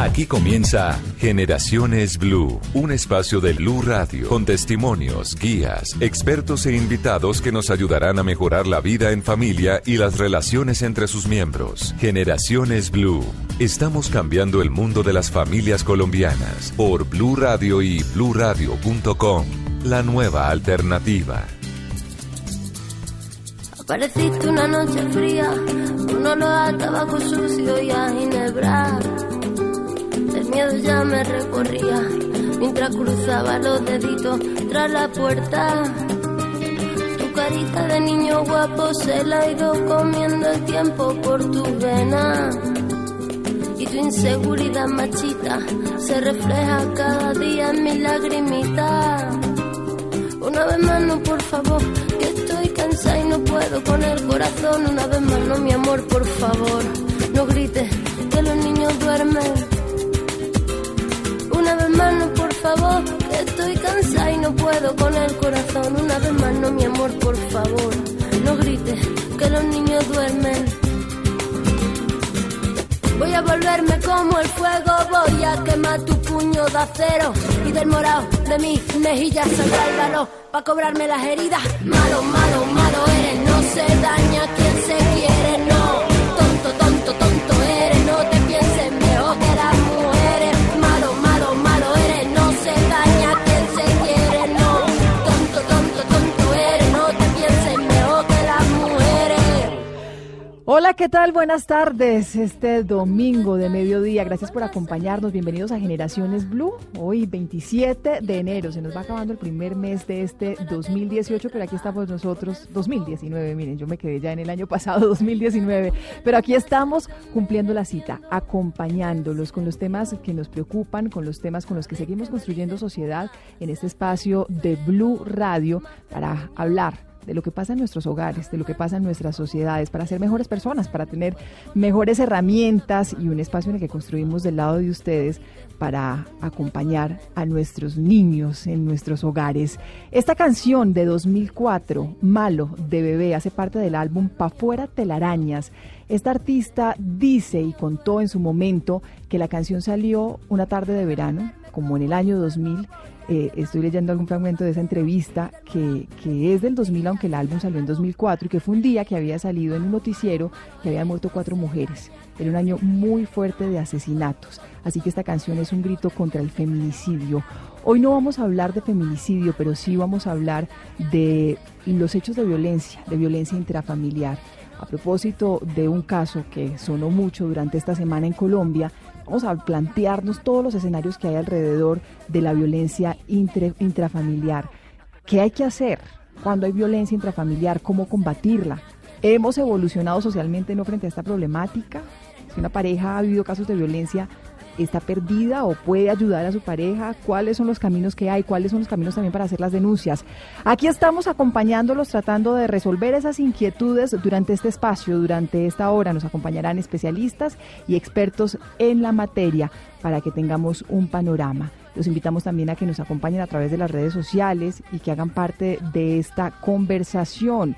Aquí comienza Generaciones Blue, un espacio de Blue Radio con testimonios, guías, expertos e invitados que nos ayudarán a mejorar la vida en familia y las relaciones entre sus miembros. Generaciones Blue. Estamos cambiando el mundo de las familias colombianas por Blue Radio y bluradio.com. La nueva alternativa. Apareciste una noche fría, uno lo a tabaco sucio y a ginebra miedo ya me recorría mientras cruzaba los deditos tras la puerta. Tu carita de niño guapo se la ha ido comiendo el tiempo por tu vena. Y tu inseguridad machita se refleja cada día en mi lagrimita. Una vez más, no, por favor, que estoy cansada y no puedo con el corazón. Una vez más, no, mi amor, por favor, no grites que los niños duermen estoy cansada y no puedo con el corazón. Una vez más, no, mi amor, por favor, no grites que los niños duermen. Voy a volverme como el fuego, voy a quemar tu puño de acero y del morado de mis mejillas saldrá el valor para cobrarme las heridas. Malo, malo, malo eres, no se daña quien se quiere, Hola, ¿qué tal? Buenas tardes. Este domingo de mediodía, gracias por acompañarnos. Bienvenidos a Generaciones Blue. Hoy 27 de enero, se nos va acabando el primer mes de este 2018, pero aquí estamos nosotros, 2019, miren, yo me quedé ya en el año pasado, 2019, pero aquí estamos cumpliendo la cita, acompañándolos con los temas que nos preocupan, con los temas con los que seguimos construyendo sociedad en este espacio de Blue Radio para hablar de lo que pasa en nuestros hogares, de lo que pasa en nuestras sociedades, para ser mejores personas, para tener mejores herramientas y un espacio en el que construimos del lado de ustedes para acompañar a nuestros niños en nuestros hogares. Esta canción de 2004, Malo, de Bebé, hace parte del álbum Pa' fuera telarañas. Esta artista dice y contó en su momento que la canción salió una tarde de verano, como en el año 2000, eh, estoy leyendo algún fragmento de esa entrevista que, que es del 2000, aunque el álbum salió en 2004, y que fue un día que había salido en un noticiero que habían muerto cuatro mujeres. Era un año muy fuerte de asesinatos, así que esta canción es un grito contra el feminicidio. Hoy no vamos a hablar de feminicidio, pero sí vamos a hablar de los hechos de violencia, de violencia intrafamiliar. A propósito de un caso que sonó mucho durante esta semana en Colombia, vamos a plantearnos todos los escenarios que hay alrededor de la violencia intrafamiliar. ¿Qué hay que hacer cuando hay violencia intrafamiliar? ¿Cómo combatirla? ¿Hemos evolucionado socialmente no frente a esta problemática? Si una pareja ha vivido casos de violencia, ¿está perdida o puede ayudar a su pareja? ¿Cuáles son los caminos que hay? ¿Cuáles son los caminos también para hacer las denuncias? Aquí estamos acompañándolos, tratando de resolver esas inquietudes durante este espacio, durante esta hora. Nos acompañarán especialistas y expertos en la materia para que tengamos un panorama. Los invitamos también a que nos acompañen a través de las redes sociales y que hagan parte de esta conversación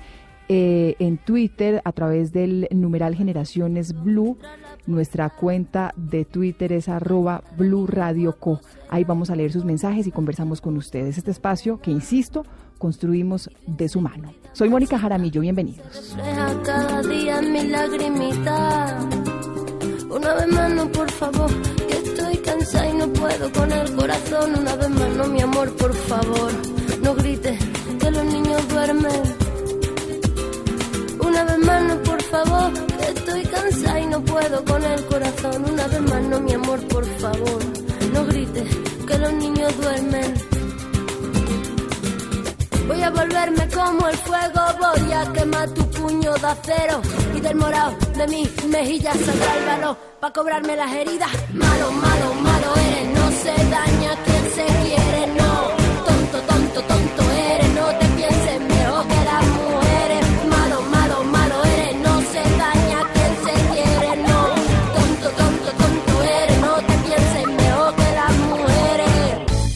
eh, en Twitter a través del numeral Generaciones Blue. Nuestra cuenta de Twitter es arroba Blue Radio Co. Ahí vamos a leer sus mensajes y conversamos con ustedes. Este espacio que, insisto, construimos de su mano. Soy Mónica Jaramillo, bienvenidos. cada día mi lagrimita. Una vez más, no, por favor, que estoy cansada y no puedo con el corazón. Una vez más, no, mi amor, por favor, no grites que los niños duermen. Una vez más, no, por favor, estoy cansada y no puedo con el corazón. Una vez más, no, mi amor, por favor, no grites que los niños duermen. Voy a volverme como el fuego, voy a quemar tu puño de acero y del morado de mis mejillas saldrá el valor para cobrarme las heridas. Malo, malo, malo eres, no se daña quien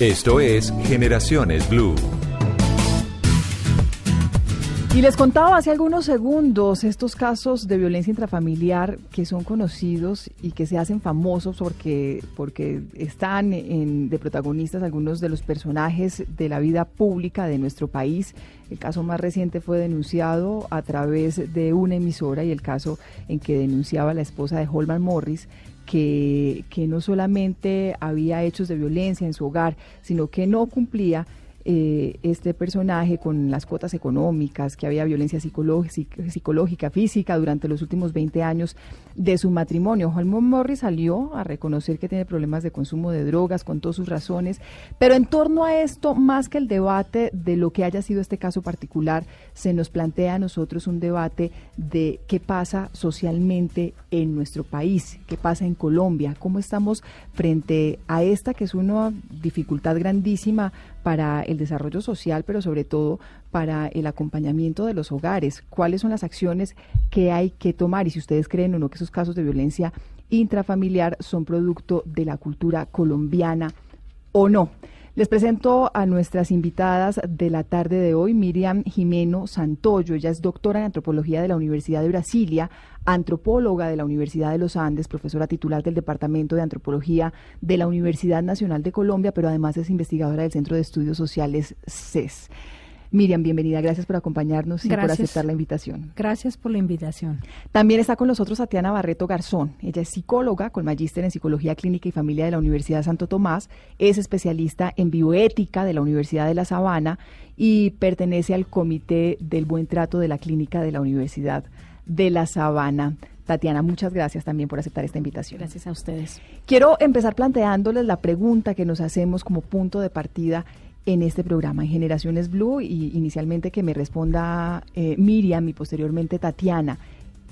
Esto es Generaciones Blue. Y les contaba hace algunos segundos estos casos de violencia intrafamiliar que son conocidos y que se hacen famosos porque, porque están en, de protagonistas algunos de los personajes de la vida pública de nuestro país. El caso más reciente fue denunciado a través de una emisora y el caso en que denunciaba la esposa de Holman Morris que, que no solamente había hechos de violencia en su hogar, sino que no cumplía eh, este personaje con las cuotas económicas, que había violencia psicológica, física durante los últimos 20 años de su matrimonio. Holman Morris salió a reconocer que tiene problemas de consumo de drogas con todas sus razones, pero en torno a esto, más que el debate de lo que haya sido este caso particular, se nos plantea a nosotros un debate de qué pasa socialmente en nuestro país, qué pasa en Colombia, cómo estamos frente a esta que es una dificultad grandísima para el desarrollo social, pero sobre todo para el acompañamiento de los hogares. ¿Cuáles son las acciones que hay que tomar? Y si ustedes creen o no que esos casos de violencia intrafamiliar son producto de la cultura colombiana o no. Les presento a nuestras invitadas de la tarde de hoy, Miriam Jimeno Santoyo. Ella es doctora en antropología de la Universidad de Brasilia, antropóloga de la Universidad de los Andes, profesora titular del Departamento de Antropología de la Universidad Nacional de Colombia, pero además es investigadora del Centro de Estudios Sociales CES. Miriam, bienvenida, gracias por acompañarnos y por aceptar la invitación. Gracias por la invitación. También está con nosotros Tatiana Barreto Garzón. Ella es psicóloga con magíster en Psicología Clínica y Familia de la Universidad de Santo Tomás, es especialista en bioética de la Universidad de La Sabana y pertenece al Comité del Buen Trato de la Clínica de la Universidad de La Sabana. Tatiana, muchas gracias también por aceptar esta invitación. Gracias a ustedes. Quiero empezar planteándoles la pregunta que nos hacemos como punto de partida en este programa, en Generaciones Blue, y inicialmente que me responda eh, Miriam y posteriormente Tatiana.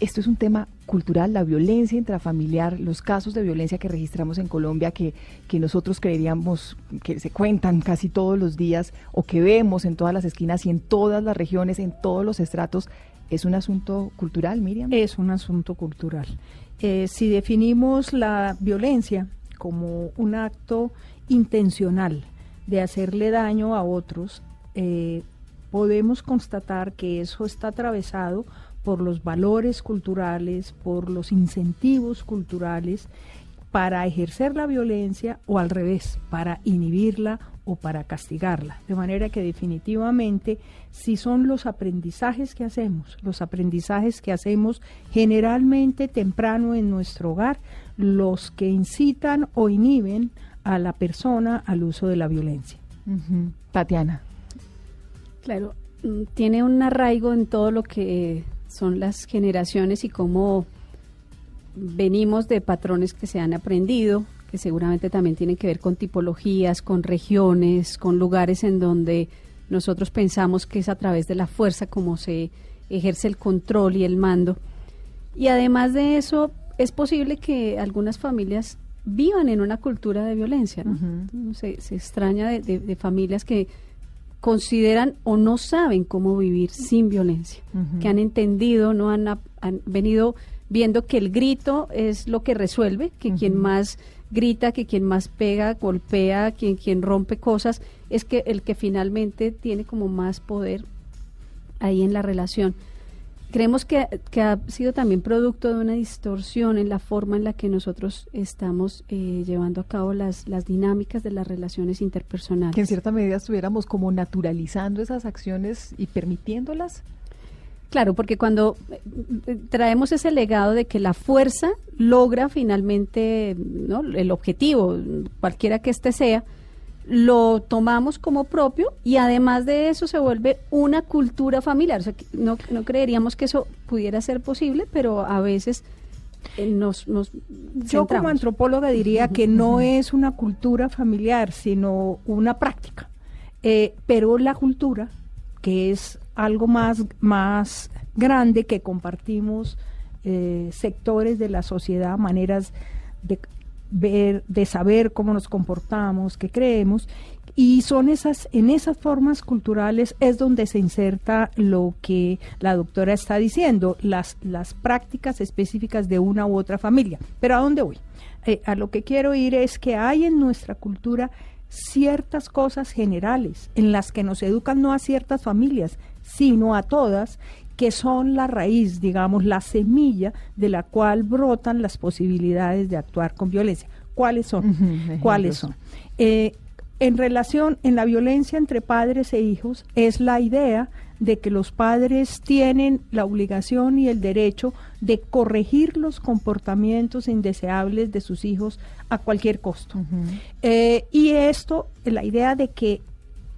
Esto es un tema cultural, la violencia intrafamiliar, los casos de violencia que registramos en Colombia que, que nosotros creeríamos que se cuentan casi todos los días o que vemos en todas las esquinas y en todas las regiones, en todos los estratos, ¿es un asunto cultural, Miriam? Es un asunto cultural. Eh, si definimos la violencia como un acto intencional, de hacerle daño a otros, eh, podemos constatar que eso está atravesado por los valores culturales, por los incentivos culturales para ejercer la violencia o al revés, para inhibirla o para castigarla. De manera que definitivamente si son los aprendizajes que hacemos, los aprendizajes que hacemos generalmente temprano en nuestro hogar, los que incitan o inhiben a la persona al uso de la violencia. Tatiana. Claro, mm, tiene un arraigo en todo lo que son las generaciones y cómo venimos de patrones que se han aprendido, que seguramente también tienen que ver con tipologías, con regiones, con lugares en donde nosotros pensamos que es a través de la fuerza como se ejerce el control y el mando. Y además de eso, es posible que algunas familias vivan en una cultura de violencia. ¿no? se, extraña de, familias que consideran o no saben cómo vivir sin violencia, que han entendido, no han, han, venido viendo que el grito es lo que resuelve, que quien más grita, que quien más pega, golpea, quien, quien rompe cosas, es que el que finalmente tiene como más poder ahí en la relación. Creemos que, ha sido también producto de una distorsión en la forma en la que nosotros estamos eh, llevando a cabo las, las dinámicas de las relaciones interpersonales. Que en cierta medida estuviéramos como naturalizando esas acciones y permitiéndolas. Claro, porque cuando eh, traemos ese legado de que la fuerza logra finalmente ¿no? el objetivo, cualquiera que éste sea, lo tomamos como propio y además de eso se vuelve una cultura familiar. no, no creeríamos que eso pudiera ser posible, pero a veces eh, nos, nos Yo como antropóloga diría que no es una cultura familiar, sino una práctica. Eh, pero la cultura, que es algo más, más grande que compartimos eh, sectores de la sociedad, maneras de ver, de saber cómo nos comportamos, qué creemos, y son esas, en esas formas culturales es donde se inserta lo que la doctora está diciendo, las, las prácticas específicas de una u otra familia. Pero ¿a dónde voy? Eh, a lo que quiero ir es que hay en nuestra cultura ciertas cosas generales en las que nos educan no a ciertas familias, sino a todas, que son la raíz, digamos, la semilla de la cual brotan las posibilidades de actuar con violencia. ¿Cuáles son? ¿Cuáles son? Eh, en relación, en la violencia entre padres e hijos, es la idea de que los padres tienen la obligación y el derecho de corregir los comportamientos indeseables de sus hijos a cualquier costo. Eh, y esto, la idea de que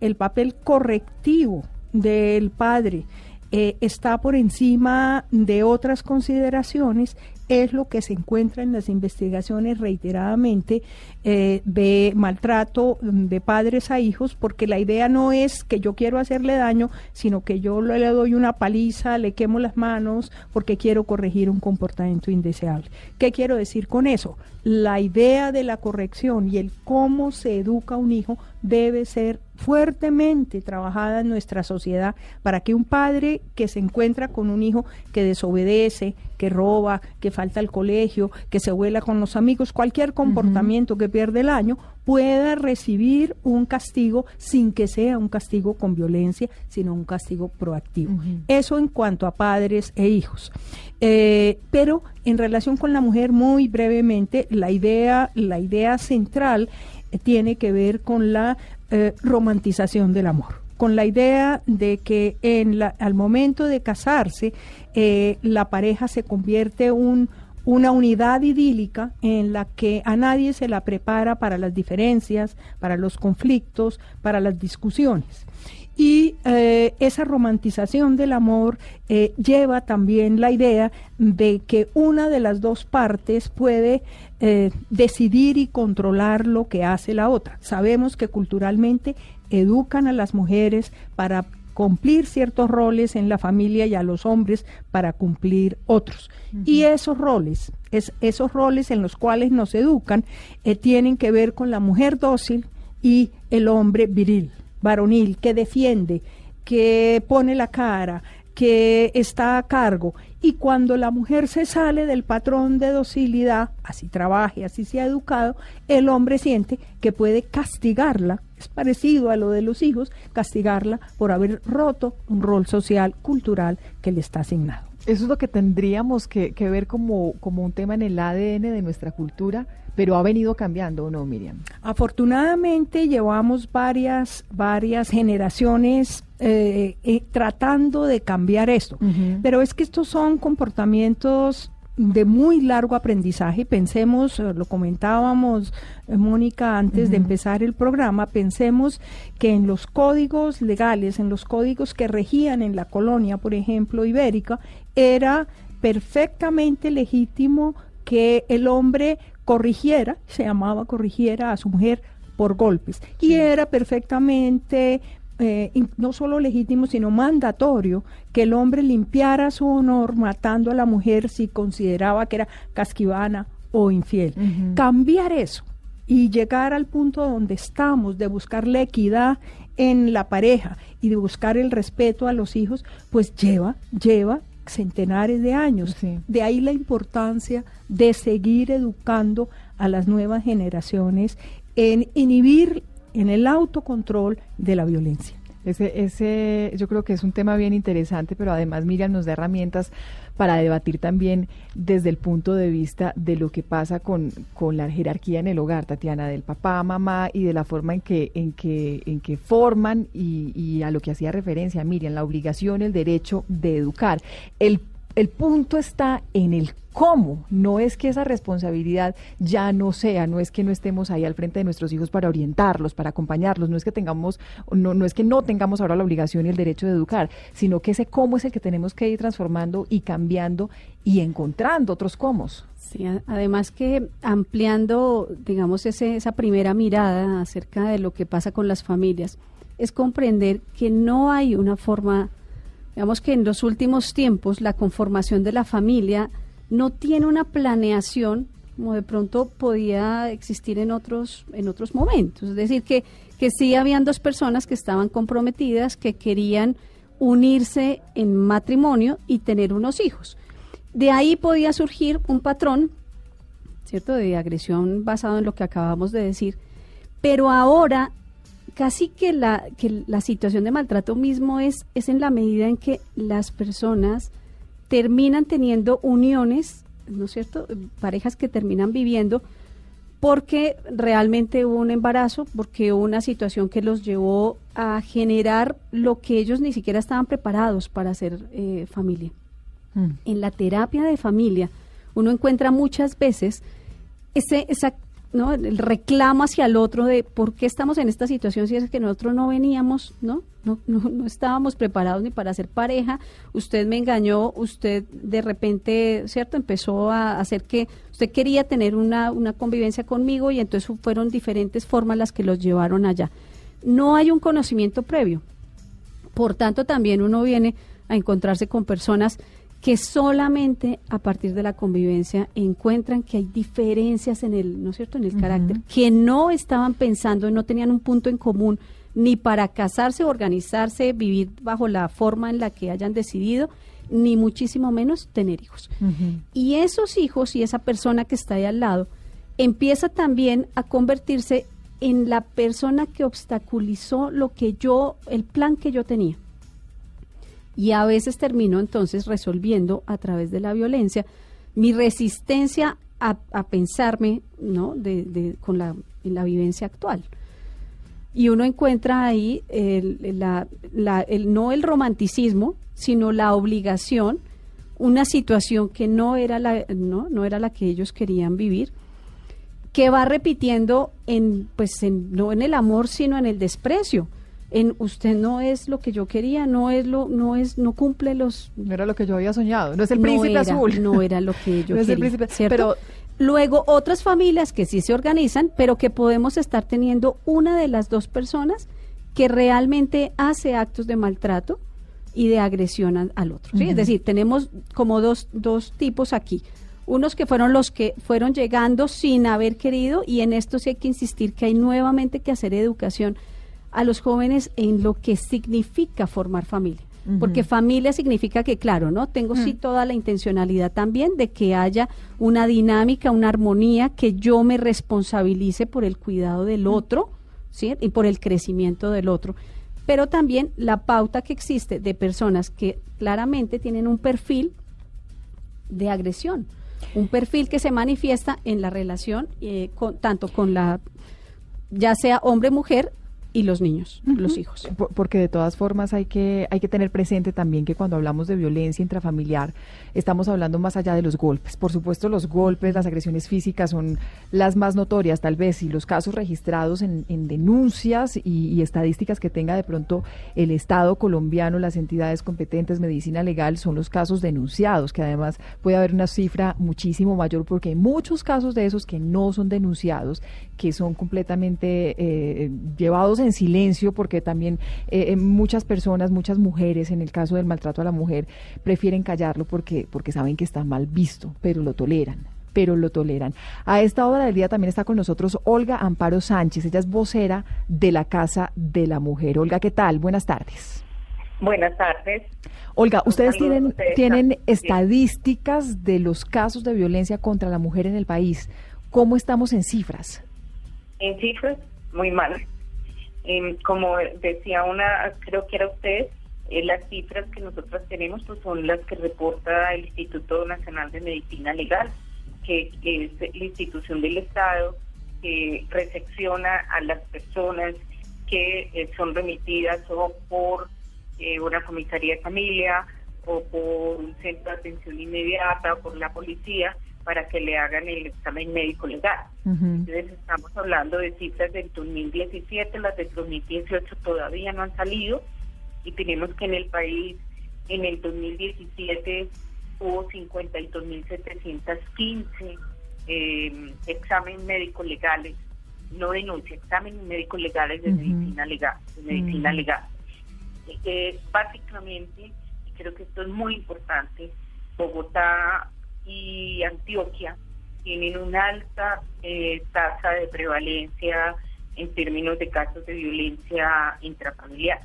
el papel correctivo del padre eh, está por encima de otras consideraciones es lo que se encuentra en las investigaciones reiteradamente eh, de maltrato de padres a hijos, porque la idea no es que yo quiero hacerle daño, sino que yo le doy una paliza, le quemo las manos, porque quiero corregir un comportamiento indeseable. ¿Qué quiero decir con eso? La idea de la corrección y el cómo se educa un hijo debe ser fuertemente trabajada en nuestra sociedad para que un padre que se encuentra con un hijo que desobedece, que roba, que falta al colegio, que se vuela con los amigos, cualquier comportamiento que pierde el año, pueda recibir un castigo sin que sea un castigo con violencia, sino un castigo proactivo. Eso en cuanto a padres e hijos. Eh, pero en relación con la mujer, muy brevemente, la idea, la idea central eh, tiene que ver con la eh, romantización del amor con la idea de que en la, al momento de casarse eh, la pareja se convierte un una unidad idílica en la que a nadie se la prepara para las diferencias, para los conflictos, para las discusiones. Y eh, esa romantización del amor eh, lleva también la idea de que una de las dos partes puede decidir y controlar lo que hace la otra. Sabemos que culturalmente educan a las mujeres para cumplir ciertos roles en la familia y a los hombres para cumplir otros. Y esos roles, es, esos roles en los cuales nos educan, eh, tienen que ver con la mujer dócil y el hombre viril, varonil, que defiende, que pone la cara, que está a cargo. Y cuando la mujer se sale del patrón de docilidad, así trabaje, así sea educado, el hombre siente que puede castigarla, es parecido a lo de los hijos, castigarla por haber roto un rol social, cultural que le está asignado. Eso es lo que tendríamos que, ver como, como un tema en el ADN de nuestra cultura pero ha venido cambiando, ¿o no, Miriam? Afortunadamente llevamos varias, varias generaciones eh, eh, tratando de cambiar esto, pero es que estos son comportamientos de muy largo aprendizaje. Pensemos, eh, lo comentábamos, Mónica, antes de empezar el programa, pensemos que en los códigos legales, en los códigos que regían en la colonia, por ejemplo, ibérica, era perfectamente legítimo que el hombre corrigiera, se llamaba corrigiera a su mujer por golpes. Y era perfectamente eh, no solo legítimo, sino mandatorio que el hombre limpiara su honor matando a la mujer si consideraba que era casquivana o infiel. Cambiar eso y llegar al punto donde estamos de buscar la equidad en la pareja y de buscar el respeto a los hijos, pues lleva, lleva centenares de años. De ahí la importancia de seguir educando a las nuevas generaciones en inhibir en el autocontrol de la violencia. Ese, ese, yo creo que es un tema bien interesante, pero además Miriam nos da herramientas para debatir también desde el punto de vista de lo que pasa con, con la jerarquía en el hogar, Tatiana, del papá, mamá y de la forma en que, en que, en que forman y, y a lo que hacía referencia Miriam, la obligación, el derecho de educar. El el punto está en el cómo. No es que esa responsabilidad ya no sea, no es que no estemos ahí al frente de nuestros hijos para orientarlos, para acompañarlos, no es que tengamos, no, no es que no tengamos ahora la obligación y el derecho de educar, sino que ese cómo es el que tenemos que ir transformando y cambiando y encontrando otros cómo. Sí, además que ampliando, digamos, ese, esa primera mirada acerca de lo que pasa con las familias, es comprender que no hay una forma, digamos que en los últimos tiempos la conformación de la familia no tiene una planeación como de pronto podía existir en otros, en otros momentos. Es decir, que, que sí habían dos personas que estaban comprometidas, que querían unirse en matrimonio y tener unos hijos. De ahí podía surgir un patrón, ¿cierto?, de agresión basado en lo que acabamos de decir, pero ahora casi que la, que la situación de maltrato mismo es, es en la medida en que las personas terminan teniendo uniones, ¿no es cierto? Parejas que terminan viviendo porque realmente hubo un embarazo, porque hubo una situación que los llevó a generar lo que ellos ni siquiera estaban preparados para hacer eh, familia. Mm. En la terapia de familia uno encuentra muchas veces ese, esa ¿no? El reclamo hacia el otro de por qué estamos en esta situación si es que nosotros no veníamos, ¿no? No, no, estábamos preparados ni para ser pareja, usted me engañó, usted de repente, ¿cierto? Empezó a hacer que usted quería tener una, una convivencia conmigo y entonces fueron diferentes formas las que los llevaron allá. No hay un conocimiento previo. Por tanto, también uno viene a encontrarse con personas que solamente a partir de la convivencia encuentran que hay diferencias en el, ¿no es cierto?, en el carácter, que no estaban pensando, no tenían un punto en común ni para casarse, organizarse, vivir bajo la forma en la que hayan decidido, ni muchísimo menos tener hijos. Y esos hijos y esa persona que está ahí al lado empieza también a convertirse en la persona que obstaculizó lo que yo, el plan que yo tenía y a veces termino entonces resolviendo a través de la violencia mi resistencia a, pensarme ¿no? De, con la, la vivencia actual. Y uno encuentra ahí el, la, el, no el romanticismo, sino la obligación, una situación que no era la, no, no era la que ellos querían vivir, que va repitiendo en, pues en, no en el amor, sino en el desprecio en usted no es lo que yo quería, no es lo, no es, no cumple los. No era lo que yo había soñado, no es el príncipe azul. No era lo que yo quería. Pero luego otras familias que sí se organizan, pero que podemos estar teniendo una de las dos personas que realmente hace actos de maltrato y de agresión al, otro. Es decir, tenemos como dos, dos tipos aquí. Unos que fueron los que fueron llegando sin haber querido, y en esto sí hay que insistir que hay nuevamente que hacer educación a los jóvenes en lo que significa formar familia. Porque familia significa que, claro, ¿no? Tengo sí mm. toda la intencionalidad también de que haya una dinámica, una armonía, que yo me responsabilice por el cuidado del mm. otro, ¿sí? Y por el crecimiento del otro. Pero también la pauta que existe de personas que claramente tienen un perfil de agresión, un perfil que se manifiesta en la relación eh, con, tanto con la ya sea hombre-mujer y los niños, los hijos. Porque de todas formas hay que, hay que tener presente también que cuando hablamos de violencia intrafamiliar estamos hablando más allá de los golpes. Por supuesto, los golpes, las agresiones físicas son las más notorias tal vez y los casos registrados en, denuncias y, estadísticas que tenga de pronto el Estado colombiano, las entidades competentes, medicina legal, son los casos denunciados, que además puede haber una cifra muchísimo mayor porque hay muchos casos de esos que no son denunciados, que son completamente eh, llevados en en silencio porque también eh, eh, muchas personas, muchas mujeres, en el caso del maltrato a la mujer, prefieren callarlo porque, porque saben que está mal visto, pero lo toleran pero lo toleran. A esta hora del día también está con nosotros Olga Amparo Sánchez, ella es vocera de la Casa de la Mujer. Olga, ¿qué tal? Buenas tardes. Buenas tardes. Olga, ustedes tienen, tienen estadísticas de los casos de violencia contra la mujer en el país. ¿Cómo estamos en cifras? En cifras, muy mal. Em, como decía una, creo que era usted, eh, las cifras que nosotros tenemos pues son las que reporta el Instituto Nacional de Medicina Legal, que, es la institución del Estado que recepciona a las personas que eh, son remitidas o por eh, una comisaría de familia o por un centro de atención inmediata o por la policía para que le hagan el examen médico legal. Entonces estamos hablando de cifras del 2017, las del 2018 todavía no han salido y tenemos que en el país en el 2017 hubo 52.715 eh, exámenes médicos legales, no denuncia, exámenes médicos legales de medicina legal, de medicina legal. Eh, básicamente creo que esto es muy importante, Bogotá y Antioquia tienen una alta eh, tasa de prevalencia en términos de casos de violencia intrafamiliar.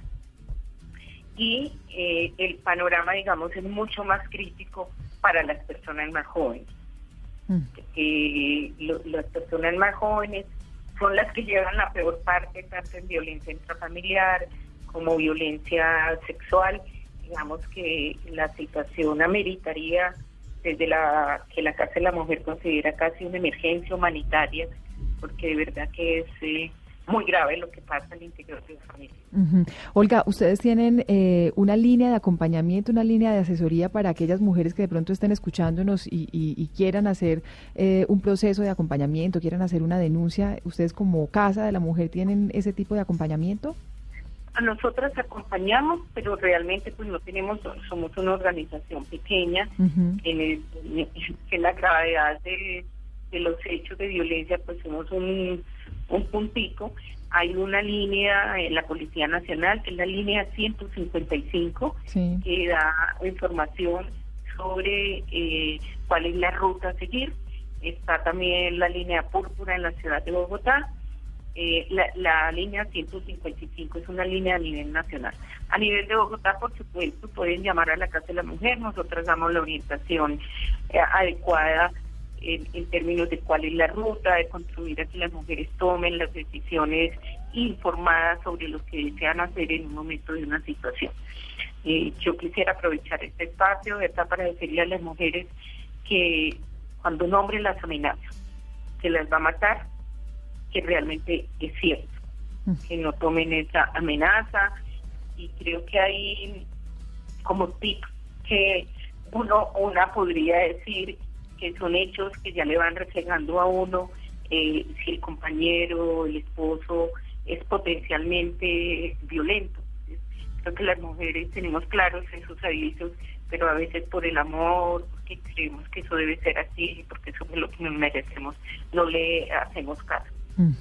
Y eh, el panorama, digamos, es mucho más crítico para las personas más jóvenes. Mm. las personas más jóvenes son las que llevan la peor parte, tanto en violencia intrafamiliar como violencia sexual digamos que la situación ameritaría desde la que la Casa de la Mujer considera casi una emergencia humanitaria, porque de verdad que es eh, muy grave lo que pasa al interior de la familia. Olga, ustedes tienen eh, una línea de acompañamiento, una línea de asesoría para aquellas mujeres que de pronto estén escuchándonos y, quieran hacer eh, un proceso de acompañamiento, quieran hacer una denuncia. ¿Ustedes como Casa de la Mujer tienen ese tipo de acompañamiento? A nosotras acompañamos, pero realmente pues no tenemos, somos una organización pequeña, en, la gravedad de, los hechos de violencia pues somos un, un puntito. Hay una línea en la Policía Nacional, que es la línea 155, que da información sobre eh, cuál es la ruta a seguir. Está también la línea púrpura en la ciudad de Bogotá eh, la, línea 155 es una línea a nivel nacional. A nivel de Bogotá, por supuesto, pueden llamar a la Casa de la Mujer, nosotros damos la orientación eh, adecuada en, términos de cuál es la ruta, de construir a que las mujeres tomen las decisiones informadas sobre lo que desean hacer en un momento de una situación. Eh, yo quisiera aprovechar este espacio ¿verdad? para decirle a las mujeres que cuando un hombre las amenaza, que las va a matar, que realmente es cierto, que no tomen esa amenaza y creo que hay como tip que uno una podría decir que son hechos que ya le van reflejando a uno eh, si el compañero, el esposo es potencialmente violento. Creo que las mujeres tenemos claros esos avisos, pero a veces por el amor, porque creemos que eso debe ser así, porque eso es lo que merecemos, no le hacemos caso. Mm.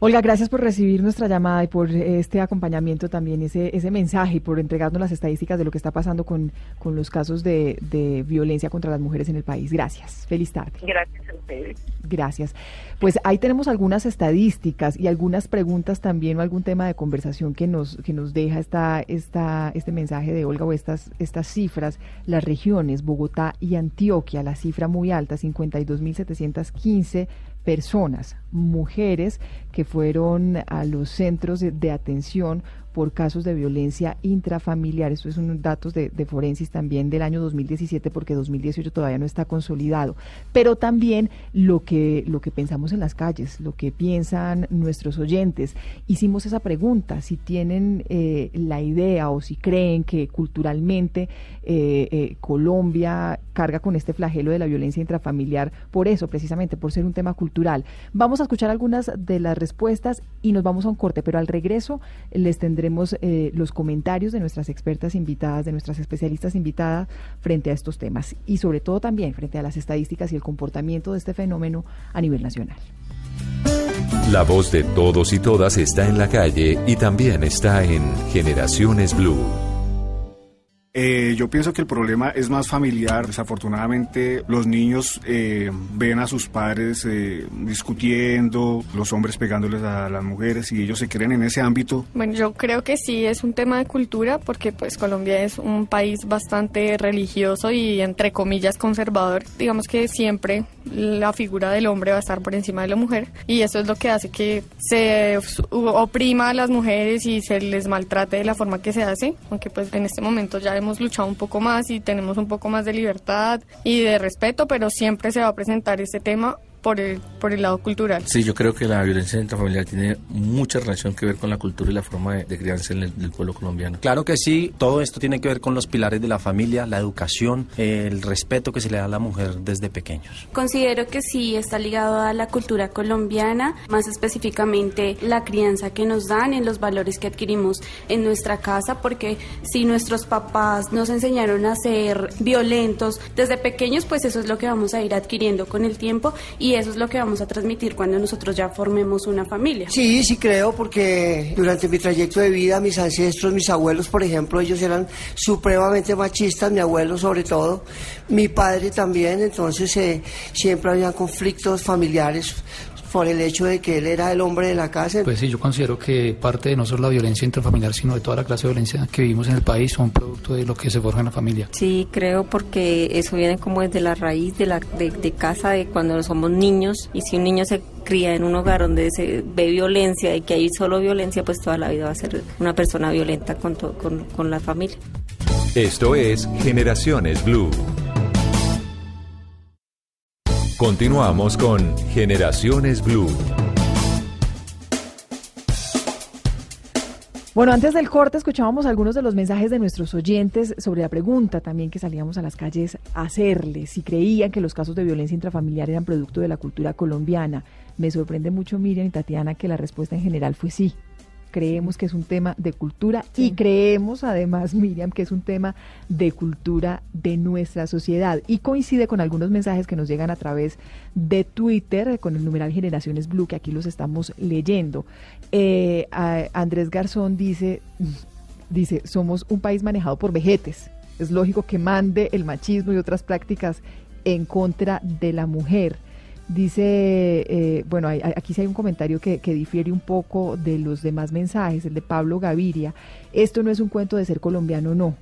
Olga, gracias por recibir nuestra llamada y por este acompañamiento también, ese, ese mensaje y por entregarnos las estadísticas de lo que está pasando con, con los casos de, de, violencia contra las mujeres en el país. Gracias. Feliz tarde. Gracias a ustedes. Gracias. Pues ahí tenemos algunas estadísticas y algunas preguntas también o algún tema de conversación que nos, que nos deja esta, esta, este mensaje de Olga o estas, estas cifras. Las regiones, Bogotá y Antioquia, la cifra muy alta, 52.715 personas, mujeres que fueron a los centros de, atención por casos de violencia intrafamiliar. Estos son datos de, de, Forensis también del año 2017 porque 2018 todavía no está consolidado. Pero también lo que, lo que pensamos en las calles, lo que piensan nuestros oyentes. Hicimos esa pregunta, si tienen eh, la idea o si creen que culturalmente eh, eh, Colombia carga con este flagelo de la violencia intrafamiliar por eso, precisamente, por ser un tema cultural. Vamos a escuchar algunas de las y nos vamos a un corte, pero al regreso les tendremos eh, los comentarios de nuestras expertas invitadas, de nuestras especialistas invitadas frente a estos temas y sobre todo también frente a las estadísticas y el comportamiento de este fenómeno a nivel nacional. La voz de todos y todas está en la calle y también está en Generaciones Blue. Eh, yo pienso que el problema es más familiar. Desafortunadamente, los niños eh, ven a sus padres eh, discutiendo, los hombres pegándoles a las mujeres y ellos se creen en ese ámbito. Bueno, yo creo que sí es un tema de cultura porque pues Colombia es un país bastante religioso y entre comillas conservador. Digamos que siempre la figura del hombre va a estar por encima de la mujer y eso es lo que hace que se oprima a las mujeres y se les maltrate de la forma que se hace, aunque pues en este momento ya hemos luchado un poco más y tenemos un poco más de libertad y de respeto, pero siempre se va a presentar este tema por el, por el lado cultural. Sí, yo creo que la violencia intrafamiliar tiene mucha relación que ver con la cultura y la forma de, crianza del pueblo colombiano. Claro que sí, todo esto tiene que ver con los pilares de la familia, la educación, el respeto que se le da a la mujer desde pequeños. Considero que sí está ligado a la cultura colombiana, más específicamente la crianza que nos dan en los valores que adquirimos en nuestra casa, porque si nuestros papás nos enseñaron a ser violentos desde pequeños, pues eso es lo que vamos a ir adquiriendo con el tiempo y eso es lo que vamos a transmitir cuando nosotros ya formemos una familia. Sí, sí creo, porque durante mi trayecto de vida, mis ancestros, mis abuelos, por ejemplo, ellos eran supremamente machistas, mi abuelo sobre todo, mi padre también, entonces eh, siempre había conflictos familiares por el hecho de que él era el hombre de la casa. Pues sí, yo considero que parte de no solo la violencia intrafamiliar, sino de toda la clase de violencia que vivimos en el país son producto de lo que se forja en la familia. Sí, creo porque eso viene como desde la raíz de, la, de, casa, de cuando somos niños, y si un niño se cría en un hogar donde se ve violencia y que hay solo violencia, pues toda la vida va a ser una persona violenta con, con, con la familia. Esto es Generaciones Blue. Continuamos con Generaciones Blue. Bueno, antes del corte escuchábamos algunos de los mensajes de nuestros oyentes sobre la pregunta también que salíamos a las calles a hacerles, si creían que los casos de violencia intrafamiliar eran producto de la cultura colombiana. Me sorprende mucho, Miriam y Tatiana, que la respuesta en general fue sí creemos que es un tema de cultura y creemos además, Miriam, que es un tema de cultura de nuestra sociedad y coincide con algunos mensajes que nos llegan a través de Twitter con el numeral Generaciones Blue, que aquí los estamos leyendo. Eh, Andrés Garzón dice, dice, somos un país manejado por vejetes. Es lógico que mande el machismo y otras prácticas en contra de la mujer. Dice, eh, bueno, aquí sí hay un comentario que, que, difiere un poco de los demás mensajes, el de Pablo Gaviria. Esto no es un cuento de ser colombiano, no.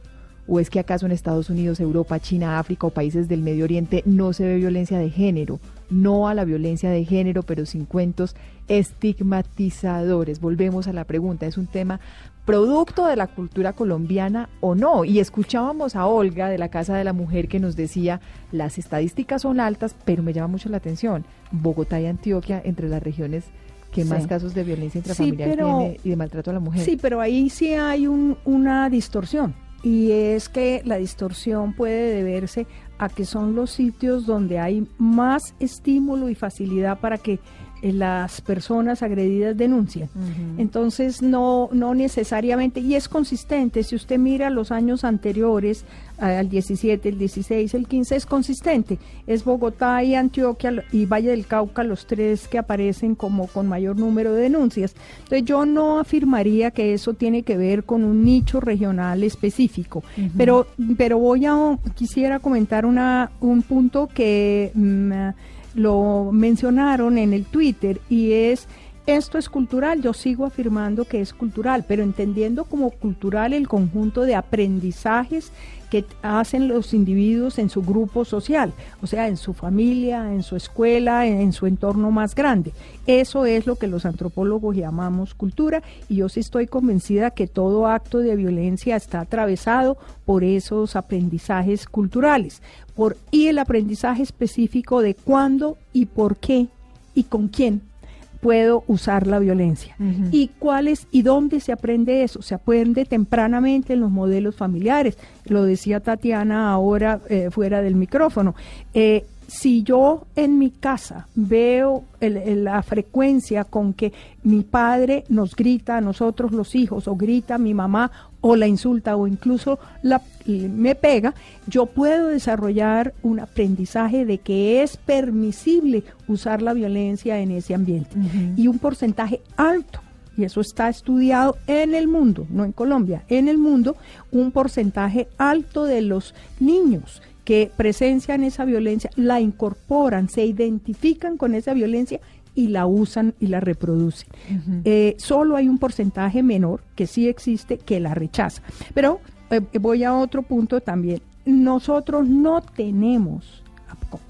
¿O es que acaso en Estados Unidos, Europa, China, África o países del Medio Oriente no se ve violencia de género? No a la violencia de género, pero sin cuentos estigmatizadores. Volvemos a la pregunta, ¿es un tema producto de la cultura colombiana o no. Y escuchábamos a Olga de la Casa de la Mujer que nos decía, las estadísticas son altas, pero me llama mucho la atención, Bogotá y Antioquia entre las regiones que más casos de violencia intrafamiliar tiene y de maltrato a la mujer. Sí, pero ahí sí hay una distorsión. Y es que la distorsión puede deberse a que son los sitios donde hay más estímulo y facilidad para que las personas agredidas denuncian. Entonces, no, no necesariamente, y es consistente, si usted mira los años anteriores, al 17, el 16, el 15, es consistente. Es Bogotá y Antioquia y Valle del Cauca los tres que aparecen como con mayor número de denuncias. Entonces, yo no afirmaría que eso tiene que ver con un nicho regional específico, pero, pero voy a, quisiera comentar una, un punto que... Mm, lo mencionaron en el Twitter y es esto es cultural, yo sigo afirmando que es cultural, pero entendiendo como cultural el conjunto de aprendizajes que hacen los individuos en su grupo social, o sea, en su familia, en su escuela, en, su entorno más grande. Eso es lo que los antropólogos llamamos cultura y yo sí estoy convencida que todo acto de violencia está atravesado por esos aprendizajes culturales por, y el aprendizaje específico de cuándo y por qué y con quién puedo usar la violencia. ¿Y cuáles y dónde se aprende eso? Se aprende tempranamente en los modelos familiares. Lo decía Tatiana ahora eh, fuera del micrófono. Eh, si yo en mi casa veo la frecuencia con que mi padre nos grita a nosotros los hijos, o grita a mi mamá, o la insulta, o incluso la, me pega, yo puedo desarrollar un aprendizaje de que es permisible usar la violencia en ese ambiente. Y un porcentaje alto y eso está estudiado en el mundo, no en Colombia, en el mundo, un porcentaje alto de los niños que presencian esa violencia, la incorporan, se identifican con esa violencia y la usan y la reproducen. Eh, solo hay un porcentaje menor que sí existe que la rechaza. Pero eh, voy a otro punto también. Nosotros no tenemos,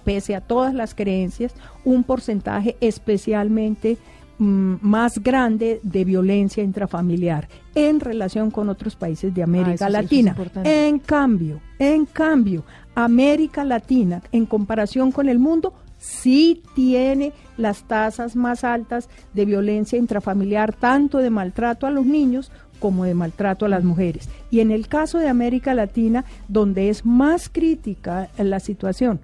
pese a todas las creencias, un porcentaje especialmente mm, más grande de violencia intrafamiliar en relación con otros países de América Latina. en cambio, en cambio, América Latina, en comparación con el mundo, sí tiene las tasas más altas de violencia intrafamiliar, tanto de maltrato a los niños como de maltrato a las mujeres. Y en el caso de América Latina, donde es más crítica la situación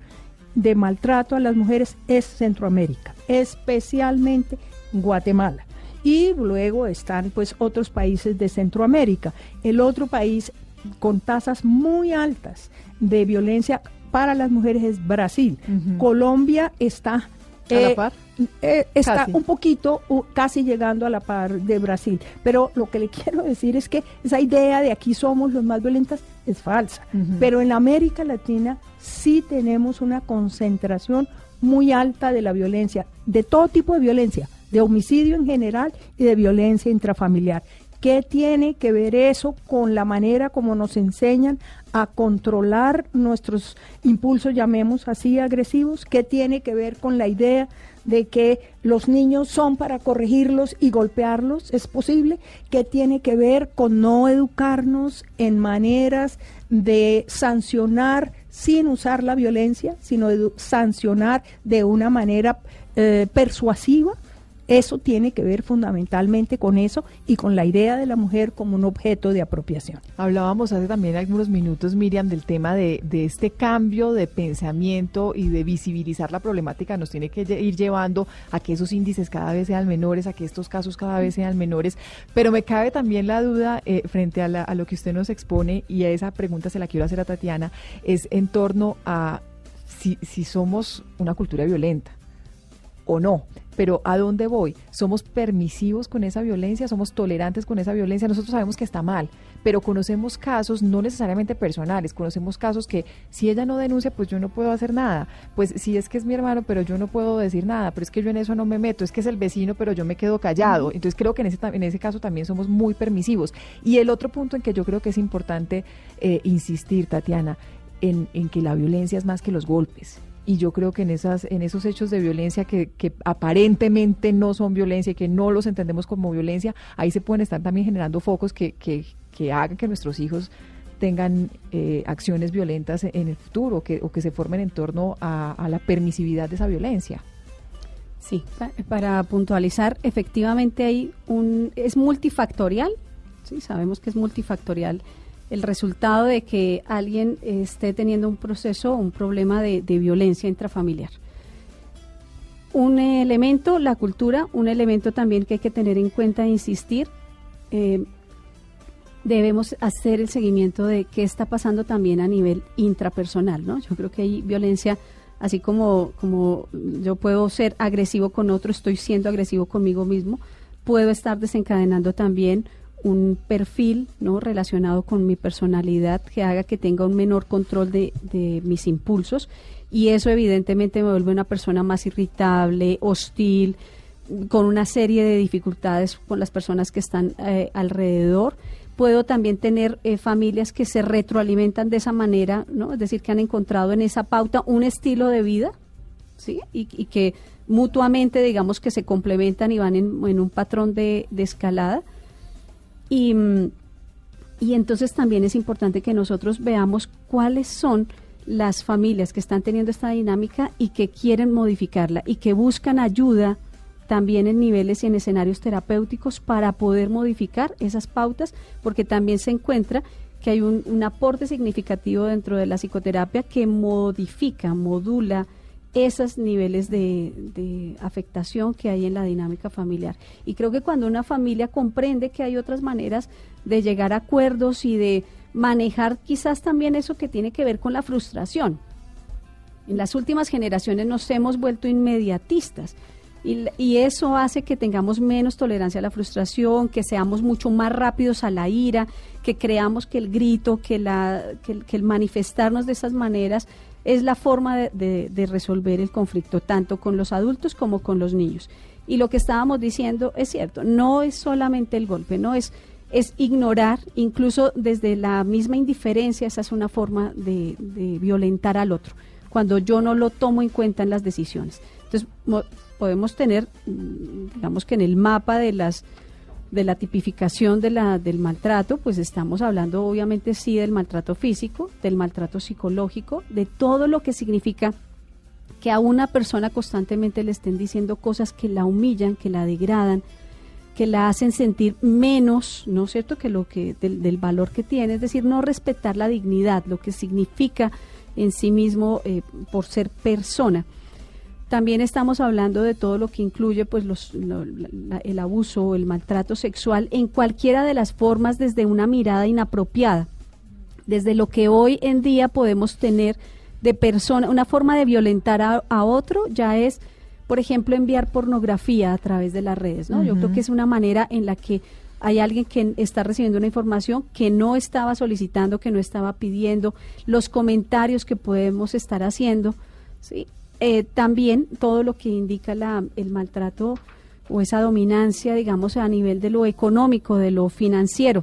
de maltrato a las mujeres, es Centroamérica, especialmente Guatemala. Y luego están pues otros países de Centroamérica. El otro país con tasas muy altas de violencia para las mujeres es Brasil. Colombia está ¿A la par? eh, está Casi. un poquito, casi llegando a la par de Brasil. Pero lo que le quiero decir es que esa idea de aquí somos los más violentas es falsa. Pero en América Latina sí tenemos una concentración muy alta de la violencia, de todo tipo de violencia, de homicidio en general y de violencia intrafamiliar. ¿Qué tiene que ver eso con la manera como nos enseñan a controlar nuestros impulsos, llamemos así, agresivos? ¿Qué tiene que ver con la idea de que los niños son para corregirlos y golpearlos? ¿Es posible? ¿Qué tiene que ver con no educarnos en maneras de sancionar sin usar la violencia, sino edu- sancionar de una manera eh, persuasiva? Eso tiene que ver fundamentalmente con eso y con la idea de la mujer como un objeto de apropiación. Hablábamos hace también algunos minutos, Miriam, del tema de, de este cambio de pensamiento y de visibilizar la problemática nos tiene que ir llevando a que esos índices cada vez sean menores, a que estos casos cada vez sean menores. Pero me cabe también la duda eh, frente a, la- a lo que usted nos expone y a esa pregunta se la quiero hacer a Tatiana, es en torno a si, si somos una cultura violenta o no. Pero ¿a dónde voy? ¿Somos permisivos con esa violencia? ¿Somos tolerantes con esa violencia? Nosotros sabemos que está mal, pero conocemos casos no necesariamente personales, conocemos casos que si ella no denuncia, pues yo no puedo hacer nada. Pues si es que es mi hermano, pero yo no puedo decir nada, pero es que yo en eso no me meto, es que es el vecino, pero yo me quedo callado. Entonces creo que en ese, en ese caso también somos muy permisivos. Y el otro punto en que yo creo que es importante eh, insistir, Tatiana, en, en que la violencia es más que los golpes. Y yo creo que en esas, en esos hechos de violencia que, que aparentemente no son violencia y que no los entendemos como violencia, ahí se pueden estar también generando focos que, que, que hagan que nuestros hijos tengan eh, acciones violentas en el futuro que, o que se formen en torno a, la permisividad de esa violencia. Sí, pa- para puntualizar, efectivamente hay un es multifactorial, sí, sabemos que es multifactorial el resultado de que alguien esté teniendo un proceso, un problema de, violencia intrafamiliar. Un elemento, la cultura, un elemento también que hay que tener en cuenta e insistir, eh, debemos hacer el seguimiento de qué está pasando también a nivel intrapersonal, ¿no? Yo creo que hay violencia, así como, como yo puedo ser agresivo con otro, estoy siendo agresivo conmigo mismo, puedo estar desencadenando también un perfil no relacionado con mi personalidad que haga que tenga un menor control de, de mis impulsos y eso evidentemente me vuelve una persona más irritable, hostil, con una serie de dificultades con las personas que están eh, alrededor. Puedo también tener eh, familias que se retroalimentan de esa manera, ¿no? Es decir, que han encontrado en esa pauta un estilo de vida, ¿sí? Y, que mutuamente, digamos, que se complementan y van en, un patrón de escalada. Y, y entonces también es importante que nosotros veamos cuáles son las familias que están teniendo esta dinámica y que quieren modificarla y que buscan ayuda también en niveles y en escenarios terapéuticos para poder modificar esas pautas, porque también se encuentra que hay un, un aporte significativo dentro de la psicoterapia que modifica, modula esos niveles de, afectación que hay en la dinámica familiar. Y creo que cuando una familia comprende que hay otras maneras de llegar a acuerdos y de manejar quizás también eso que tiene que ver con la frustración. En las últimas generaciones nos hemos vuelto inmediatistas y, eso hace que tengamos menos tolerancia a la frustración, que seamos mucho más rápidos a la ira, que creamos que el grito, que, la, que el manifestarnos de esas maneras es la forma de, de- resolver el conflicto, tanto con los adultos como con los niños. Y lo que estábamos diciendo es cierto, no es solamente el golpe, no es, es ignorar, incluso desde la misma indiferencia, esa es una forma de, de violentar al otro, cuando yo no lo tomo en cuenta en las decisiones. Entonces, mo- podemos tener, mm, digamos que en el mapa de las de la tipificación de la, del maltrato, pues estamos hablando obviamente sí del maltrato físico, del maltrato psicológico, de todo lo que significa que a una persona constantemente le estén diciendo cosas que la humillan, que la degradan, que la hacen sentir menos, ¿no es cierto?, que lo que del, valor que tiene, es decir, no respetar la dignidad, lo que significa en sí mismo eh, por ser persona. También estamos hablando de todo lo que incluye pues los, el abuso o el maltrato sexual en cualquiera de las formas desde una mirada inapropiada, desde lo que hoy en día podemos tener de persona, una forma de violentar a, otro ya es, por ejemplo, enviar pornografía a través de las redes, ¿no? Yo creo que es una manera en la que hay alguien que está recibiendo una información que no estaba solicitando, que no estaba pidiendo, los comentarios que podemos estar haciendo, ¿sí? Eh, también todo lo que indica la, el maltrato o esa dominancia, digamos, a nivel de lo económico, de lo financiero,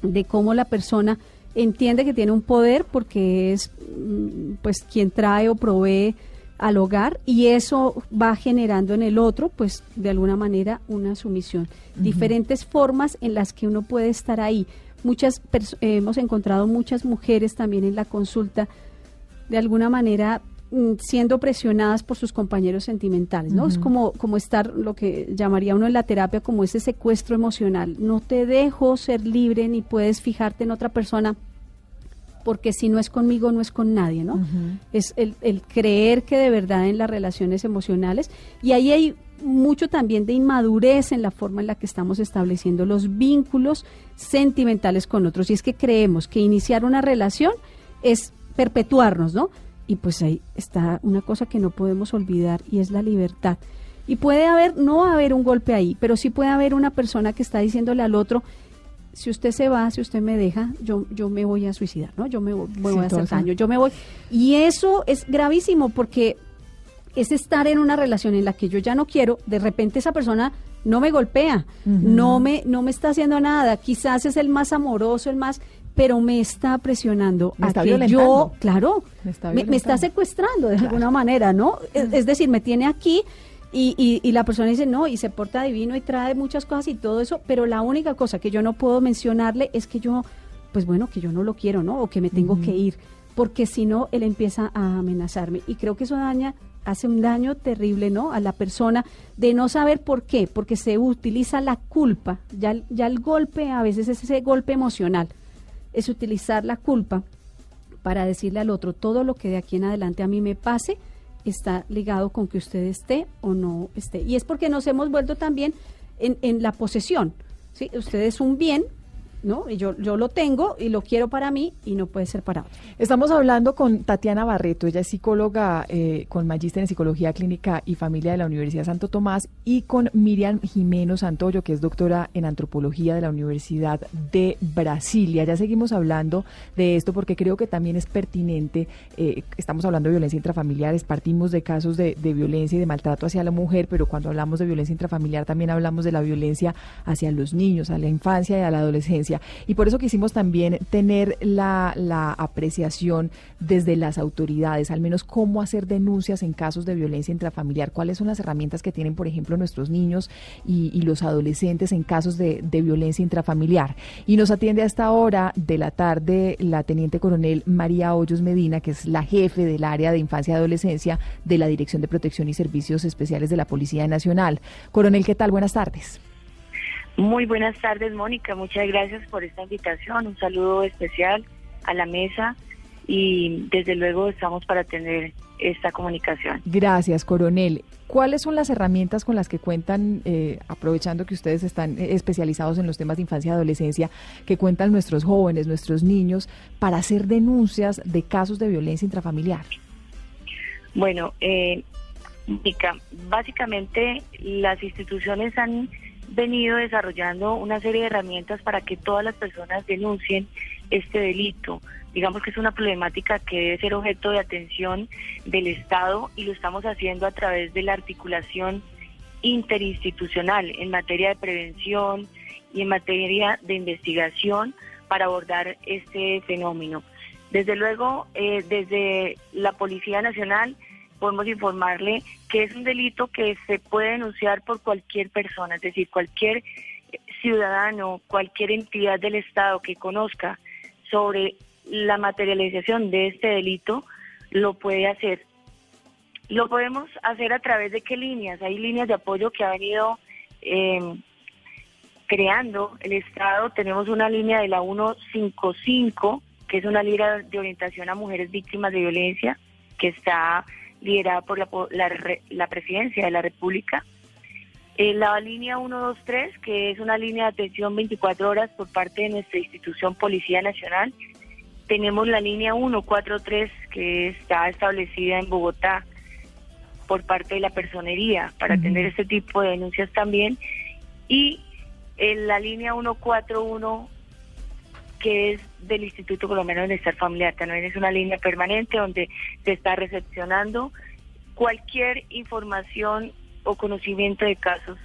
de cómo la persona entiende que tiene un poder porque es mm, pues quien trae o provee al hogar y eso va generando en el otro pues de alguna manera una sumisión. Diferentes formas en las que uno puede estar ahí. Muchas hemos encontrado muchas mujeres también en la consulta de alguna manera siendo presionadas por sus compañeros sentimentales, ¿no? Es como, como estar lo que llamaría uno en la terapia como ese secuestro emocional. No te dejo ser libre ni puedes fijarte en otra persona porque si no es conmigo no es con nadie, ¿no? Es el, el creer que de verdad en las relaciones emocionales y ahí hay mucho también de inmadurez en la forma en la que estamos estableciendo los vínculos sentimentales con otros. Y es que creemos que iniciar una relación es perpetuarnos, ¿no? Y pues ahí está una cosa que no podemos olvidar y es la libertad. Y puede haber, no va a haber un golpe ahí, pero sí puede haber una persona que está diciéndole al otro, si usted se va, si usted me deja, yo, yo me voy a suicidar, ¿no? Yo me, voy a hacer daño, yo me voy. Y eso es gravísimo porque es estar en una relación en la que yo ya no quiero, de repente esa persona no me golpea, no me no me está haciendo nada, quizás es el más amoroso, el más pero me está presionando a que yo, claro, me está, secuestrando de alguna manera, ¿no? Es, decir, me tiene aquí y, y, la persona dice, no, y se porta divino y trae muchas cosas y todo eso, pero la única cosa que yo no puedo mencionarle es que yo, pues bueno, que yo no lo quiero, ¿no? O que me tengo que ir, porque si no, él empieza a amenazarme. Y creo que eso daña hace un daño terrible, ¿no? A la persona de no saber por qué, porque se utiliza la culpa, ya, ya el golpe a veces es ese golpe emocional es utilizar la culpa para decirle al otro todo lo que de aquí en adelante a mí me pase está ligado con que usted esté o no esté. Y es porque nos hemos vuelto también en, en la posesión. ¿sí? Usted es un bien ¿no? Y yo, yo lo tengo y lo quiero para mí y no puede ser para otro. Estamos hablando con Tatiana Barreto, ella es psicóloga eh, con magíster en psicología clínica y familia de la Universidad Santo Tomás y con Miriam Jimeno Santoyo, que es doctora en antropología de la Universidad de Brasilia. Ya seguimos hablando de esto porque creo que también es pertinente, eh, estamos hablando de violencia intrafamiliar, partimos de casos de, de violencia y de maltrato hacia la mujer, pero cuando hablamos de violencia intrafamiliar también hablamos de la violencia hacia los niños, a la infancia y a la adolescencia y por eso quisimos también tener la, apreciación desde las autoridades, al menos cómo hacer denuncias en casos de violencia intrafamiliar, cuáles son las herramientas que tienen, por ejemplo, nuestros niños y, los adolescentes en casos de, violencia intrafamiliar. Y nos atiende a esta hora de la tarde la teniente coronel María Hoyos Medina, que es la jefe del área de infancia y adolescencia de la Dirección de Protección y Servicios Especiales de la Policía Nacional. Coronel, ¿qué tal? Buenas tardes. Muy buenas tardes, Mónica. Muchas gracias por esta invitación. Un saludo especial a la mesa y desde luego estamos para tener esta comunicación. Gracias, coronel. ¿Cuáles son las herramientas con las que cuentan, eh, aprovechando que ustedes están eh, especializados en los temas de infancia y adolescencia, que cuentan nuestros jóvenes, nuestros niños, para hacer denuncias de casos de violencia intrafamiliar? Bueno, eh, básicamente las instituciones han venido desarrollando una serie de herramientas para que todas las personas denuncien este delito. Digamos que es una problemática que debe ser objeto de atención del Estado y lo estamos haciendo a través de la articulación interinstitucional en materia de prevención y en materia de investigación para abordar este fenómeno. Desde luego, eh, desde la Policía Nacional podemos informarle que es un delito que se puede denunciar por cualquier persona, es decir, cualquier ciudadano, cualquier entidad del Estado que conozca sobre la materialización de este delito, lo puede hacer. Lo podemos hacer a través de qué líneas. Hay líneas de apoyo que ha venido eh, creando el Estado. Tenemos una línea de la 155, que es una línea de orientación a mujeres víctimas de violencia, que está liderada por la, la, la Presidencia de la República. Eh, la línea 123, que es una línea de atención 24 horas por parte de nuestra institución Policía Nacional. Tenemos la línea 143, que está establecida en Bogotá por parte de la personería para atender este tipo de denuncias también. Y en la línea 141 que es del Instituto Colombiano de Bienestar Familiar. También es una línea permanente donde se está recepcionando cualquier información o conocimiento de casos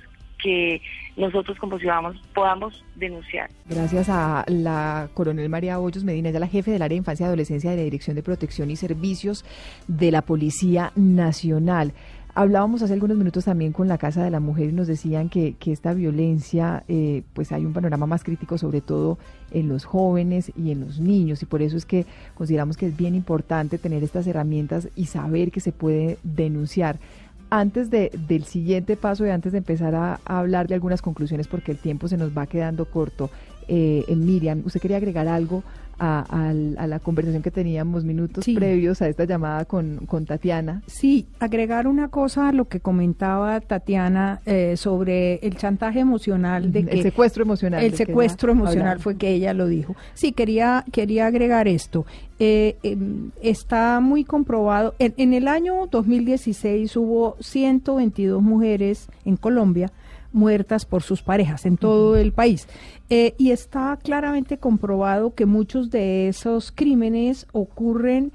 que nosotros como ciudadanos podamos denunciar. Gracias a la coronel María Hoyos Medina, ya la jefe del área de infancia y adolescencia de la Dirección de Protección y Servicios de la Policía Nacional. Hablábamos hace algunos minutos también con la Casa de la Mujer y nos decían que, que esta violencia, eh, pues hay un panorama más crítico sobre todo en los jóvenes y en los niños y por eso es que consideramos que es bien importante tener estas herramientas y saber que se puede denunciar. Antes de, del siguiente paso y antes de empezar a, hablar de algunas conclusiones porque el tiempo se nos va quedando corto, eh, Miriam, ¿usted quería agregar algo a, la conversación que teníamos minutos previos a esta llamada con, con, Tatiana. Sí, agregar una cosa a lo que comentaba Tatiana eh, sobre el chantaje emocional de el secuestro emocional. El secuestro emocional fue que ella lo dijo. Sí, quería, quería agregar esto. Eh, em, está muy comprobado. En, en el año 2016 hubo 122 mujeres en Colombia muertas por sus parejas en todo el país. Eh, y está claramente comprobado que muchos de esos crímenes ocurren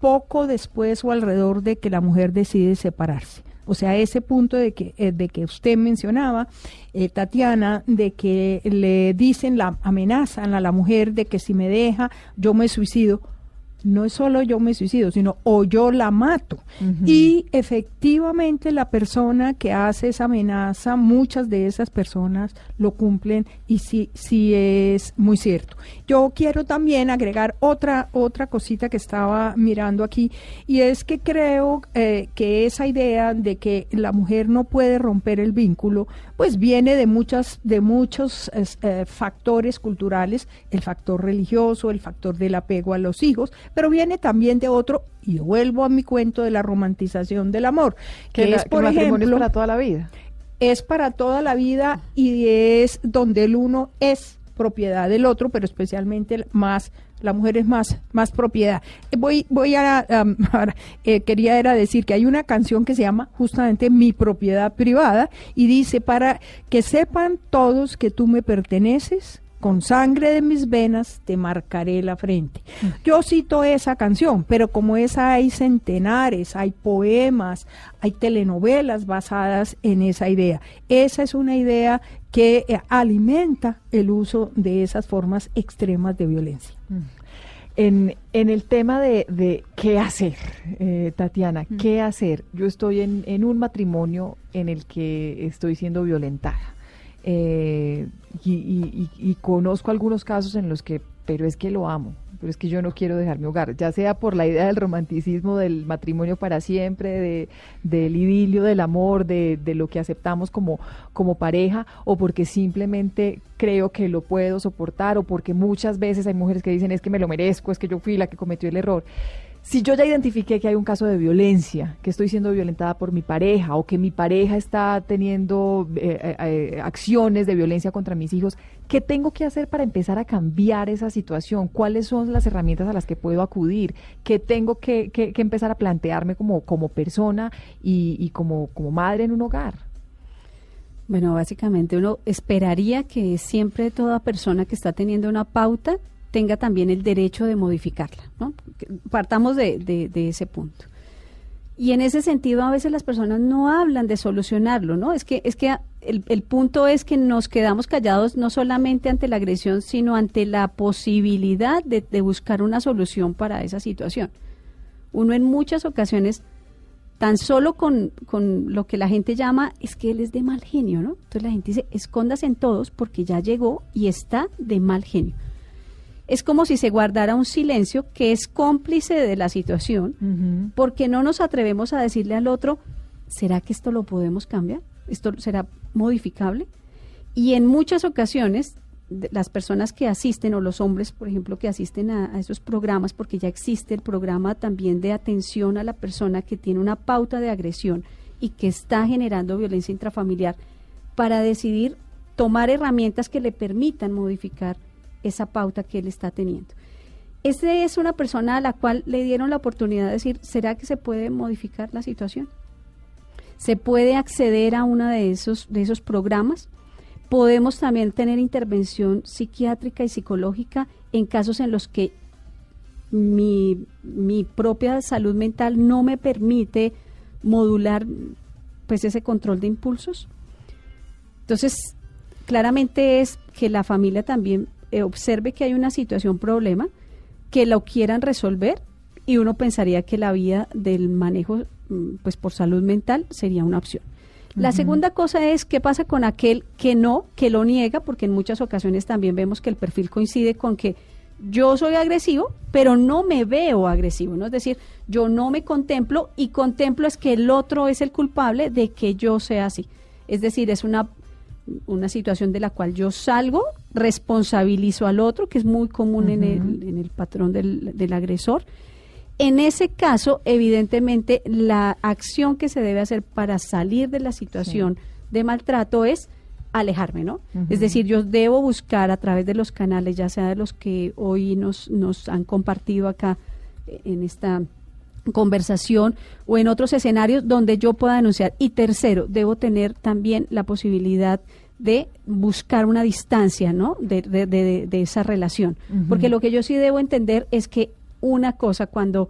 poco después o alrededor de que la mujer decide separarse. O sea, ese punto de que, eh, de que usted mencionaba, eh, Tatiana, de que le dicen, la amenazan a la mujer de que si me deja, yo me suicido no es solo yo me suicido, sino o yo la mato. Y efectivamente la persona que hace esa amenaza, muchas de esas personas lo cumplen y sí, sí es muy cierto. Yo quiero también agregar otra, otra cosita que estaba mirando aquí y es que creo eh, que esa idea de que la mujer no puede romper el vínculo, pues viene de muchas, de muchos eh, factores culturales, el factor religioso, el factor del apego a los hijos, pero viene también de otro, y vuelvo a mi cuento de la romantización del amor, que, es, por ejemplo, para toda la vida. Es para toda la vida y es donde el uno es propiedad del otro, pero especialmente más la mujer es más más propiedad. Voy voy a, eh, quería era decir que hay una canción que se llama justamente Mi propiedad privada y dice para que sepan todos que tú me perteneces, con sangre de mis venas te marcaré la frente. Yo cito esa canción, pero como esa hay centenares, hay poemas, hay telenovelas basadas en esa idea. Esa es una idea que eh, alimenta el uso de esas formas extremas de violencia. En, en el tema de, qué hacer, eh, Tatiana, qué hacer. Yo estoy en, en un matrimonio en el que estoy siendo violentada eh, y, conozco algunos casos en los que, pero es que lo amo, pero es que yo no quiero dejar mi hogar, ya sea por la idea del romanticismo del matrimonio para siempre, de, del idilio, del amor, de, de lo que aceptamos como, como pareja, o porque simplemente creo que lo puedo soportar, o porque muchas veces hay mujeres que dicen es que me lo merezco, es que yo fui la que cometió el error. Si yo ya identifiqué que hay un caso de violencia, que estoy siendo violentada por mi pareja o que mi pareja está teniendo eh, eh, eh, acciones de violencia contra mis hijos, ¿qué tengo que hacer para empezar a cambiar esa situación? ¿Cuáles son las herramientas a las que puedo acudir? ¿Qué tengo que, empezar a plantearme como, como persona y, y como, como madre en un hogar? Bueno, básicamente uno esperaría que siempre toda persona que está teniendo una pauta tenga también el derecho de modificarla. ¿no? Partamos de, ese punto. Y en ese sentido a veces las personas no hablan de solucionarlo, ¿no? Es que, es que el, punto es que nos quedamos callados no solamente ante la agresión, sino ante la posibilidad de, de buscar una solución para esa situación. Uno en muchas ocasiones, tan solo con, con, lo que la gente llama, es que él es de mal genio, ¿no? Entonces la gente dice, escóndase en todos porque ya llegó y está de mal genio. Es como si se guardara un silencio que es cómplice de la situación, porque no nos atrevemos a decirle al otro, ¿será que esto lo podemos cambiar? ¿Esto será modificable? Y en muchas ocasiones, las personas que asisten, o los hombres, por ejemplo, que asisten a, esos programas, porque ya existe el programa también de atención a la persona que tiene una pauta de agresión y que está generando violencia intrafamiliar, para decidir tomar herramientas que le permitan modificar esa pauta que él está teniendo. Esa es una persona a la cual le dieron la oportunidad de decir, ¿será que se puede modificar la situación? ¿Se puede acceder a uno de esos, de esos programas? Podemos también tener intervención psiquiátrica y psicológica en casos en los que mi, mi propia salud mental no me permite modular pues ese control de impulsos. Entonces, claramente es que la familia también eh, observe que hay una situación problema, que lo quieran resolver y uno pensaría que la vía del manejo mm, pues por salud mental sería una opción. La segunda cosa es qué pasa con aquel que no, que lo niega, porque en muchas ocasiones también vemos que el perfil coincide con que yo soy agresivo, pero no me veo agresivo, ¿no? Es decir, yo no me contemplo y contemplo es que el otro es el culpable de que yo sea así. Es decir, es una una situación de la cual yo salgo, responsabilizo al otro, que es muy común en, el, en, el, patrón del, del, agresor. En ese caso, evidentemente, la acción que se debe hacer para salir de la situación de maltrato es alejarme, ¿no? Es decir, yo debo buscar a través de los canales, ya sea de los que hoy nos, nos han compartido acá eh, en esta conversación o en otros escenarios donde yo pueda denunciar. Y tercero, debo tener también la posibilidad de buscar una distancia, ¿no? De, de, de, esa relación. Porque lo que yo sí debo entender es que una cosa, cuando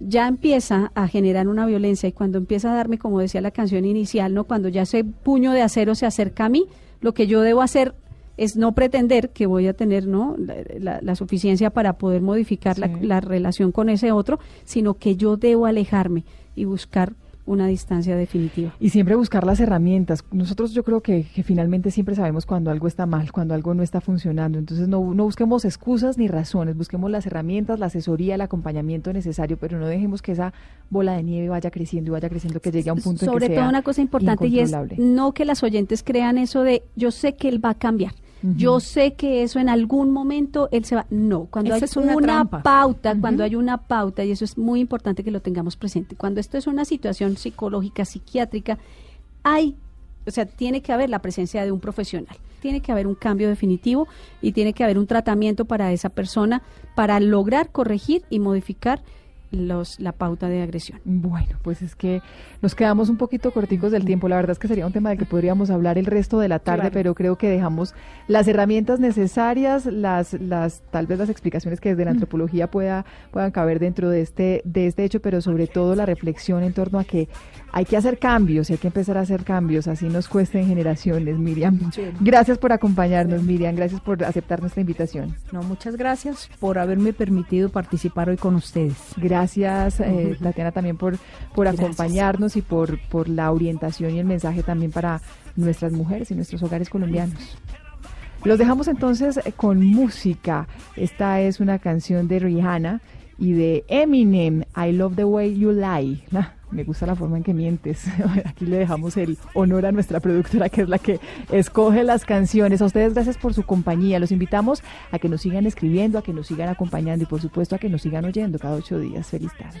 ya empieza a generar una violencia y cuando empieza a darme, como decía la canción inicial, ¿no? Cuando ya ese puño de acero se acerca a mí, lo que yo debo hacer es no pretender que voy a tener ¿no? la, suficiencia para poder modificar la, la, relación con ese otro, sino que yo debo alejarme y buscar una distancia definitiva. Y siempre buscar las herramientas. Nosotros yo creo que, finalmente siempre sabemos cuando algo está mal, cuando algo no está funcionando. Entonces no, no busquemos excusas ni razones, busquemos las herramientas, la asesoría, el acompañamiento necesario, pero no dejemos que esa bola de nieve vaya creciendo y vaya creciendo, que llegue a un punto Sobre en que todo una cosa importante y es no que las oyentes crean eso de yo sé que él va a cambiar yo sé que eso en algún momento él se va. No, cuando hay una, pauta, cuando hay una pauta, y eso es muy importante que lo tengamos presente, cuando esto es una situación psicológica, psiquiátrica, hay, o sea, tiene que haber la presencia de un profesional, tiene que haber un cambio definitivo y tiene que haber un tratamiento para esa persona para lograr corregir y modificar los, la pauta de agresión. Bueno, pues es que nos quedamos un poquito corticos del tiempo. La verdad es que sería un tema del que podríamos hablar el resto de la tarde, pero creo que dejamos las herramientas necesarias, las, las, tal vez las explicaciones que desde la antropología pueda, puedan caber dentro de este, de este hecho, pero sobre todo la reflexión en torno a que hay que hacer cambios y hay que empezar a hacer cambios, así nos cuesten generaciones, Miriam. Gracias por acompañarnos, Miriam, gracias por aceptar nuestra invitación. No, muchas gracias por haberme permitido participar hoy con ustedes. Gracias, eh, Tatiana, también por, por acompañarnos y por, por la orientación y el mensaje también para nuestras mujeres y nuestros hogares colombianos. Los dejamos entonces eh, con música. Esta es una canción de Rihanna y de Eminem, I Love the Way You Lie. me gusta la forma en que mientes. Aquí le dejamos el honor a nuestra productora, que es la que escoge las canciones. A ustedes gracias por su compañía. Los invitamos a que nos sigan escribiendo, a que nos sigan acompañando y por supuesto a que nos sigan oyendo cada ocho días. Feliz tarde.